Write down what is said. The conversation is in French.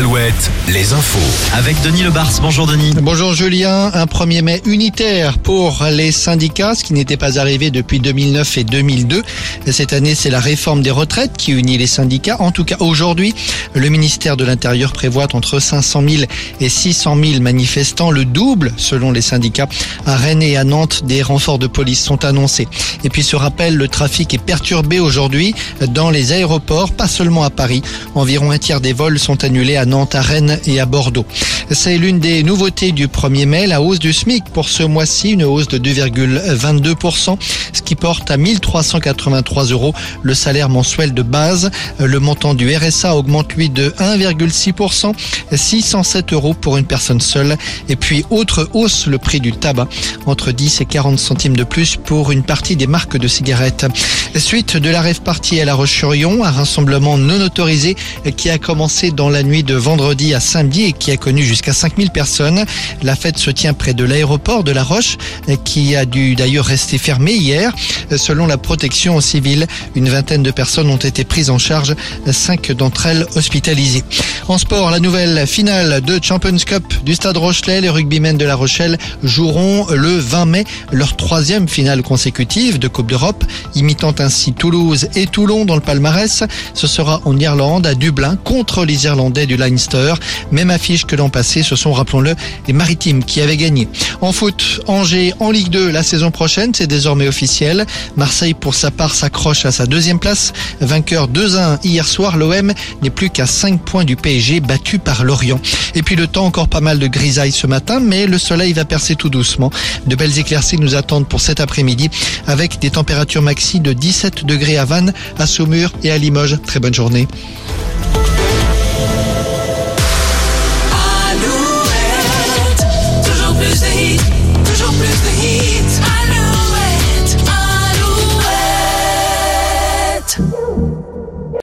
Alouette, les infos. Avec Denis Lebars. Bonjour Denis. Bonjour Julien, un 1er mai unitaire pour les syndicats, ce qui n'était pas arrivé depuis 2009 et 2002. Cette année, c'est la réforme des retraites qui unit les syndicats. En tout cas, aujourd'hui, le ministère de l'Intérieur prévoit entre 500 000 et 600 000 manifestants, le double selon les syndicats. À Rennes et à Nantes, des renforts de police sont annoncés. Et puis ce rappel, le trafic est perturbé aujourd'hui dans les aéroports, pas seulement à Paris. Environ un tiers des vols sont annulés à Nantes, à Rennes et à Bordeaux. C'est l'une des nouveautés du 1er mai, la hausse du SMIC pour ce mois-ci, une hausse de 2,22%, ce qui porte à 1383 euros le salaire mensuel de base. Le montant du RSA augmente lui de 1,6%, 607 euros pour une personne seule. Et puis autre hausse, le prix du tabac, entre 10 et 40 centimes de plus pour une partie des marques de cigarettes. Suite de la rêve partie à La Roche-sur-Yon, un rassemblement non autorisé qui a commencé dans la nuit de vendredi à samedi et qui a connu jusqu'à 5000 personnes. La fête se tient près de l'aéroport de La Roche qui a dû d'ailleurs rester fermé hier. Selon la protection civile, une vingtaine de personnes ont été prises en charge, cinq d'entre elles hospitalisées. En sport, la nouvelle finale de Champions Cup du Stade Rochelet. Les rugbymen de La Rochelle joueront le 20 mai leur troisième finale consécutive de Coupe d'Europe, imitant ainsi Toulouse et Toulon dans le palmarès. Ce sera en Irlande, à Dublin, contre les Irlandais du Leinster. Même affiche que l'an passé, ce sont, rappelons-le, les Maritimes qui avaient gagné. En foot, Angers en Ligue 2 la saison prochaine, c'est désormais officiel. Marseille, pour sa part, s'accroche à sa deuxième place. Vainqueur 2-1 hier soir, l'OM n'est plus qu'à 5 points du PSG, battu par Lorient. Et puis le temps, encore pas mal de grisailles ce matin, mais le soleil va percer tout doucement. De belles éclaircies nous attendent pour cet après-midi, avec des températures maxi de 17 degrés à Vannes, à Saumur et à Limoges. Très bonne journée.